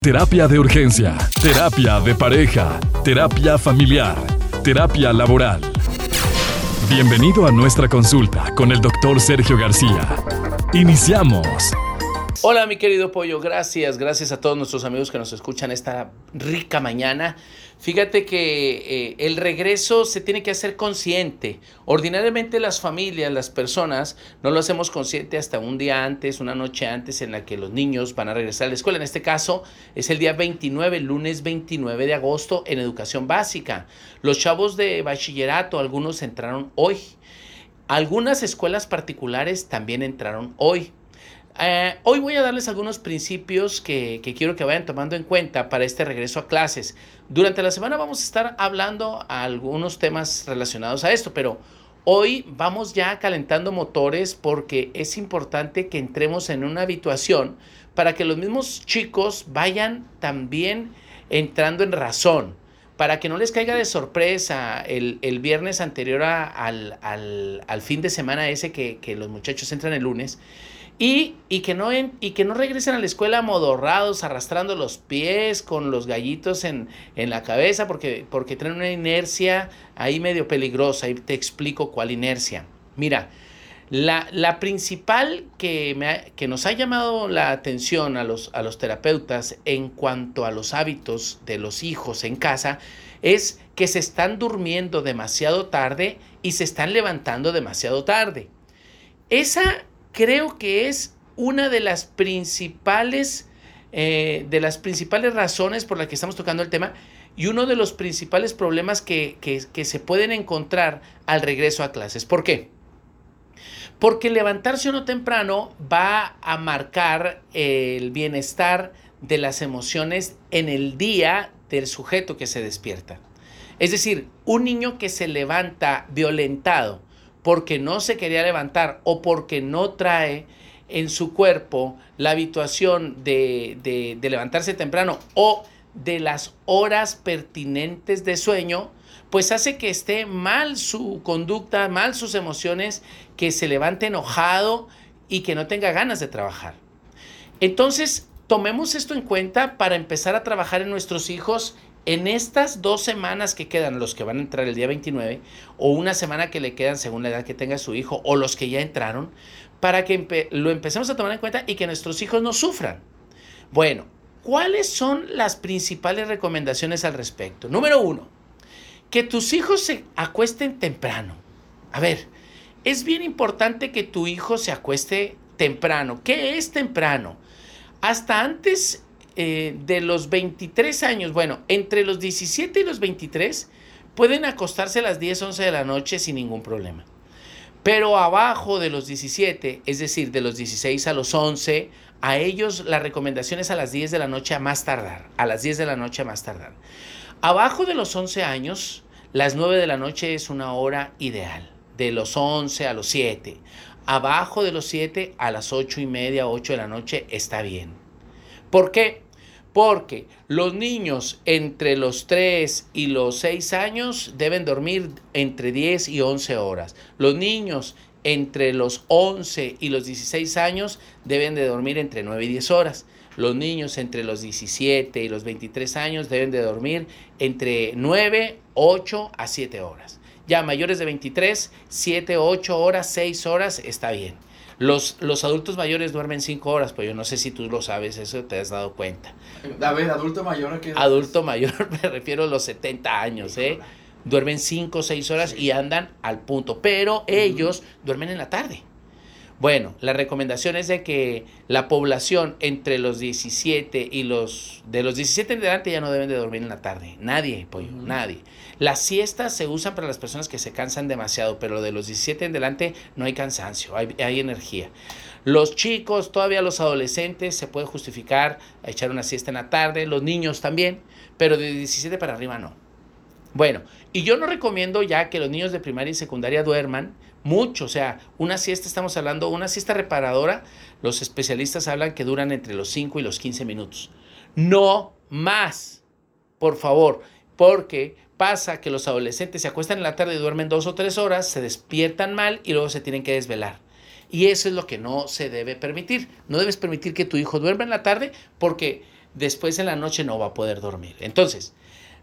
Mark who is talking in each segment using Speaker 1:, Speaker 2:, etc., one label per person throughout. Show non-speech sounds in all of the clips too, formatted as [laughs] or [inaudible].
Speaker 1: Terapia de urgencia, terapia de pareja, terapia familiar, terapia laboral. Bienvenido a nuestra consulta con el doctor Sergio García. Iniciamos.
Speaker 2: Hola mi querido pollo, gracias, gracias a todos nuestros amigos que nos escuchan esta rica mañana. Fíjate que eh, el regreso se tiene que hacer consciente. Ordinariamente las familias, las personas, no lo hacemos consciente hasta un día antes, una noche antes en la que los niños van a regresar a la escuela. En este caso es el día 29, lunes 29 de agosto en educación básica. Los chavos de bachillerato, algunos entraron hoy. Algunas escuelas particulares también entraron hoy. Eh, hoy voy a darles algunos principios que, quiero que vayan tomando en cuenta para este regreso a clases. Durante la semana vamos a estar hablando algunos temas relacionados a esto, pero hoy vamos ya calentando motores porque es importante que entremos en una habituación para que los mismos chicos vayan también entrando en razón para que no les caiga de sorpresa el, viernes anterior al, fin de semana ese que, que los muchachos entran el lunes y, que no y que no regresen a la escuela modorrados, arrastrando los pies, con los gallitos en, la cabeza, porque, porque tienen una inercia ahí medio peligrosa. Y te explico cuál inercia. Mira, la, principal que, me que nos ha llamado la atención a los, a los terapeutas en cuanto a los hábitos de los hijos en casa es que se están durmiendo demasiado tarde y se están levantando demasiado tarde. Esa creo que es una de las principales, eh, de las principales razones por las que estamos tocando el tema y uno de los principales problemas que, se pueden encontrar al regreso a clases. ¿Por qué? Porque levantarse uno temprano va a marcar el bienestar de las emociones en el día del sujeto que se despierta. Es decir, un niño que se levanta violentado, porque no se quería levantar o porque no trae en su cuerpo la habituación de, levantarse temprano o de las horas pertinentes de sueño, pues hace que esté mal su conducta, mal sus emociones, que se levante enojado y que no tenga ganas de trabajar. Entonces, tomemos esto en cuenta para empezar a trabajar en nuestros hijos en estas dos semanas que quedan, los que van a entrar el día 29, o una semana que le quedan según la edad que tenga su hijo, o los que ya entraron, para que lo empecemos a tomar en cuenta y que nuestros hijos no sufran. Bueno, ¿cuáles son las principales recomendaciones al respecto? Número uno, que tus hijos se acuesten temprano. A ver, es bien importante que tu hijo se acueste temprano. ¿Qué es temprano? Hasta antes eh, de los 23 años, bueno, entre los 17 y los 23, pueden acostarse a las 10, 11 de la noche sin ningún problema. Pero abajo de los 17, es decir, de los 16 a los 11, a ellos la recomendación es a las 10 de la noche a más tardar, a las 10 de la noche a más tardar. Abajo de los 11 años, las 9 de la noche es una hora ideal, de los 11 a los 7. Abajo de los 7 a las 8 y media, 8 de la noche está bien. ¿Por qué? Porque los niños entre los 3 y los 6 años deben dormir entre 10 y 11 horas. Los niños entre los 11 y los 16 años deben de dormir entre 9 y 10 horas. Los niños entre los 17 y los 23 años deben de dormir entre 9, 8 a 7 horas. Ya mayores de 23, 7, 8 horas, 6 horas está bien. Los, los adultos mayores duermen cinco horas, pues yo no sé si tú lo sabes, eso te has dado cuenta.
Speaker 3: A ver, adulto mayor, ¿qué
Speaker 2: Adulto mayor, [laughs] me refiero a los 70 años, ¿eh? Duermen cinco o seis horas y andan al punto, pero ellos duermen en la tarde. Bueno, la recomendación es de que la población entre los 17 y los... De los 17 en adelante ya no deben de dormir en la tarde. Nadie, pollo, nadie. Las siestas se usan para las personas que se cansan demasiado, pero de los 17 en adelante no hay cansancio, hay, hay energía. Los chicos, todavía los adolescentes, se puede justificar echar una siesta en la tarde, los niños también, pero de 17 para arriba no. Bueno, y yo no recomiendo ya que los niños de primaria y secundaria duerman mucho, o sea, una siesta, estamos hablando, una siesta reparadora, los especialistas hablan que duran entre los 5 y los 15 minutos. No más, por favor, porque pasa que los adolescentes se acuestan en la tarde y duermen dos o tres horas, se despiertan mal y luego se tienen que desvelar. Y eso es lo que no se debe permitir. No debes permitir que tu hijo duerma en la tarde porque después en la noche no va a poder dormir. Entonces,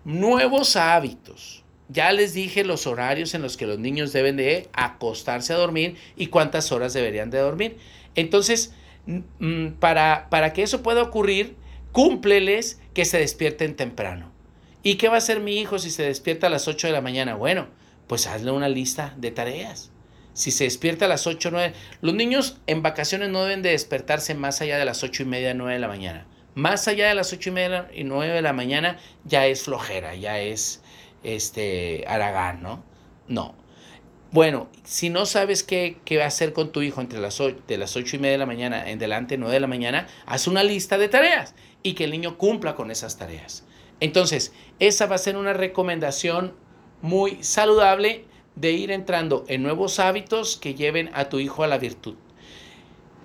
Speaker 2: nuevos hábitos. Ya les dije los horarios en los que los niños deben de acostarse a dormir y cuántas horas deberían de dormir. Entonces, mm, para, para que eso pueda ocurrir, cúmpleles que se despierten temprano. ¿Y qué va a hacer mi hijo si se despierta a las 8 de la mañana? Bueno, pues hazle una lista de tareas. Si se despierta a las 8 o 9, los niños en vacaciones no deben de despertarse más allá de las 8 y media, 9 de la mañana. Más allá de las 8 y media y 9 de la mañana ya es flojera, ya es este Aragán, ¿no? No. Bueno, si no sabes qué, qué va a hacer con tu hijo entre las 8, de las 8 y media de la mañana en delante, 9 de la mañana, haz una lista de tareas y que el niño cumpla con esas tareas. Entonces, esa va a ser una recomendación muy saludable de ir entrando en nuevos hábitos que lleven a tu hijo a la virtud.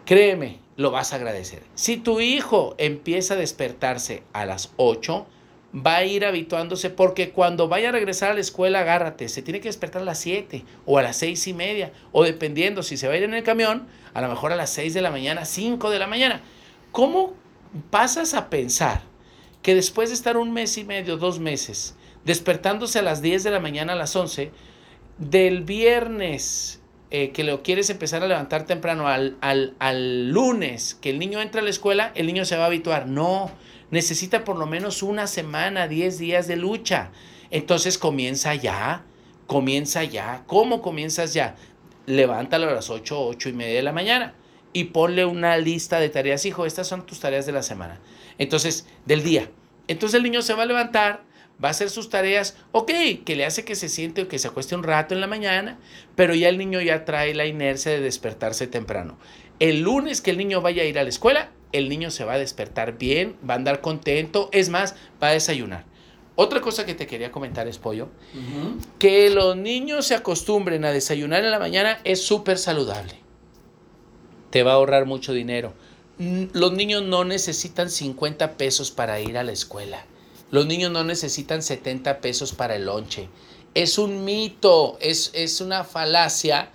Speaker 2: Créeme, lo vas a agradecer. Si tu hijo empieza a despertarse a las 8, va a ir habituándose porque cuando vaya a regresar a la escuela, agárrate, se tiene que despertar a las 7 o a las 6 y media, o dependiendo, si se va a ir en el camión, a lo mejor a las 6 de la mañana, 5 de la mañana. ¿Cómo pasas a pensar que después de estar un mes y medio, dos meses, despertándose a las 10 de la mañana a las 11, del viernes eh, que lo quieres empezar a levantar temprano al, al, al lunes que el niño entra a la escuela, el niño se va a habituar. No, necesita por lo menos una semana, 10 días de lucha. Entonces comienza ya, comienza ya. ¿Cómo comienzas ya? Levántalo a las 8, 8 y media de la mañana y ponle una lista de tareas. Hijo, estas son tus tareas de la semana. Entonces, del día. Entonces el niño se va a levantar, va a hacer sus tareas, ok, que le hace que se siente o que se acueste un rato en la mañana, pero ya el niño ya trae la inercia de despertarse temprano. El lunes que el niño vaya a ir a la escuela, el niño se va a despertar bien, va a andar contento, es más, va a desayunar. Otra cosa que te quería comentar es, Pollo, que los niños se acostumbren a desayunar en la mañana es súper saludable. Te va a ahorrar mucho dinero. Los niños no necesitan 50 pesos para ir a la escuela. Los niños no necesitan 70 pesos para el lonche. Es un mito, es, es una falacia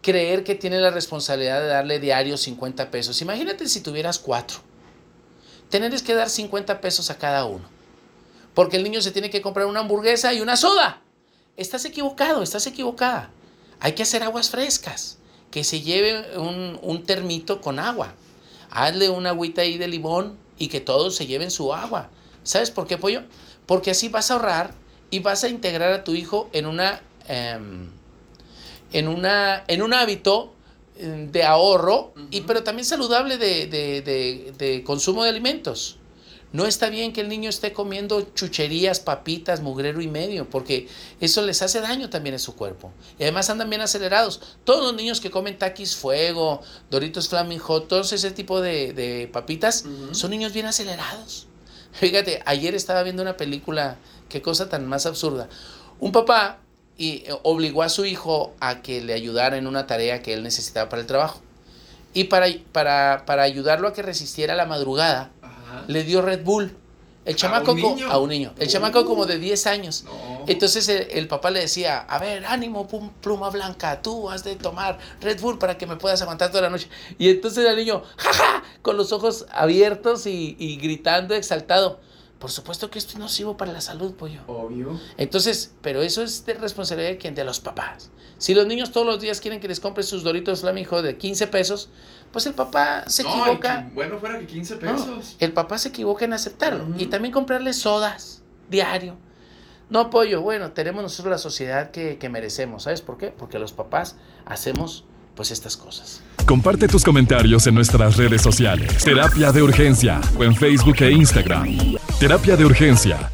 Speaker 2: creer que tiene la responsabilidad de darle diario 50 pesos. Imagínate si tuvieras cuatro. Teneres que dar 50 pesos a cada uno. Porque el niño se tiene que comprar una hamburguesa y una soda. Estás equivocado, estás equivocada. Hay que hacer aguas frescas. Que se lleve un, un termito con agua. Hazle una agüita ahí de limón y que todos se lleven su agua. ¿Sabes por qué, pollo? Porque así vas a ahorrar y vas a integrar a tu hijo en una... Em, en, una, en un hábito eh, de ahorro, y, pero también saludable de, de, de, consumo de alimentos. No está bien que el niño esté comiendo chucherías, papitas, mugrero y medio, porque eso les hace daño también a su cuerpo. Y además andan bien acelerados. Todos los niños que comen taquis fuego, doritos flaming hot, todo ese tipo de, papitas, son niños bien acelerados. Fíjate, ayer estaba viendo una película, qué cosa tan más absurda. Un papá y eh, obligó a su hijo a que le ayudara en una tarea que él necesitaba para el trabajo. Y para, para, para ayudarlo a que resistiera la madrugada, le dio Red Bull. El chamaco ¿A un niño? El chamaco como de 10 años. Entonces el, papá le decía, a ver, ánimo, pluma blanca, tú has de tomar Red Bull para que me puedas aguantar toda la noche. Y entonces el niño, jaja, con los ojos abiertos y, y gritando exaltado. Por supuesto que esto es nocivo para la salud, pollo.
Speaker 3: Obvio.
Speaker 2: Entonces, pero eso es de responsabilidad de quién? De los papás. Si los niños todos los días quieren que les compre sus doritos flamijo de 15 pesos, pues el papá se equivoca.
Speaker 3: bueno, fuera que 15 pesos.
Speaker 2: el papá se equivoca en aceptarlo. Y también comprarle sodas diario. No, pollo, bueno, tenemos nosotros la sociedad que, que merecemos. ¿Sabes por qué? Porque los papás hacemos pues estas cosas.
Speaker 1: Comparte tus comentarios en nuestras redes sociales. Terapia de Urgencia o en Facebook e Instagram. Terapia de Urgencia